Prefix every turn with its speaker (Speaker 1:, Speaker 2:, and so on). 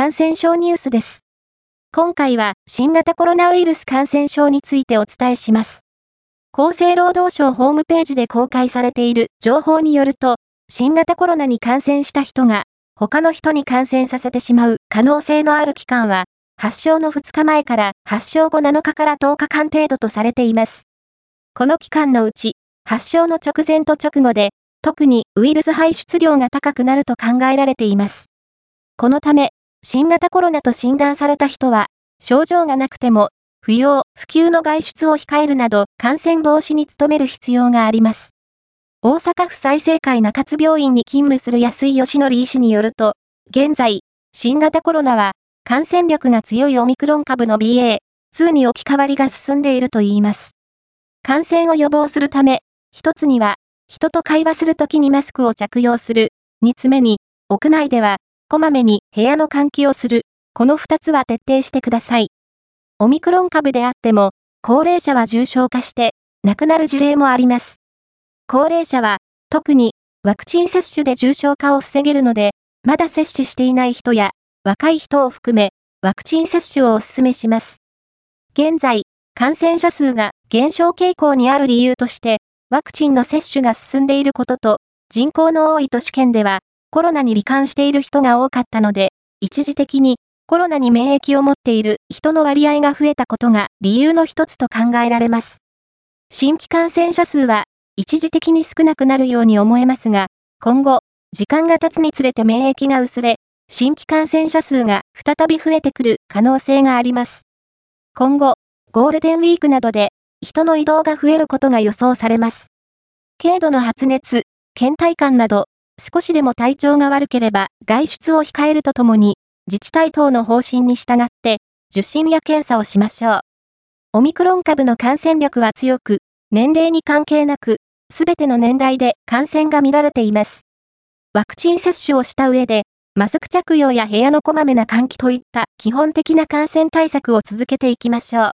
Speaker 1: 感染症ニュースです。今回は新型コロナウイルス感染症についてお伝えします。厚生労働省ホームページで公開されている情報によると、新型コロナに感染した人が他の人に感染させてしまう可能性のある期間は、発症の2日前から発症後7日から10日間程度とされています。この期間のうち、発症の直前と直後で、特にウイルス排出量が高くなると考えられています。このため、新型コロナと診断された人は、症状がなくても、不要、不急の外出を控えるなど、感染防止に努める必要があります。大阪府再生会中津病院に勤務する安井義則医師によると、現在、新型コロナは、感染力が強いオミクロン株の BA.2 に置き換わりが進んでいるといいます。感染を予防するため、一つには、人と会話するときにマスクを着用する。二つ目に、屋内では、こまめに部屋の換気をする。この二つは徹底してください。オミクロン株であっても、高齢者は重症化して、亡くなる事例もあります。高齢者は、特に、ワクチン接種で重症化を防げるので、まだ接種していない人や、若い人を含め、ワクチン接種をお勧めします。現在、感染者数が減少傾向にある理由として、ワクチンの接種が進んでいることと、人口の多い都市圏では、コロナに罹患している人が多かったので、一時的にコロナに免疫を持っている人の割合が増えたことが理由の一つと考えられます。新規感染者数は一時的に少なくなるように思えますが、今後、時間が経つにつれて免疫が薄れ、新規感染者数が再び増えてくる可能性があります。今後、ゴールデンウィークなどで人の移動が増えることが予想されます。軽度の発熱、倦怠感など、少しでも体調が悪ければ外出を控えるとともに、自治体等の方針に従って、受診や検査をしましょう。オミクロン株の感染力は強く、年齢に関係なく、すべての年代で感染が見られています。ワクチン接種をした上で、マスク着用や部屋のこまめな換気といった基本的な感染対策を続けていきましょう。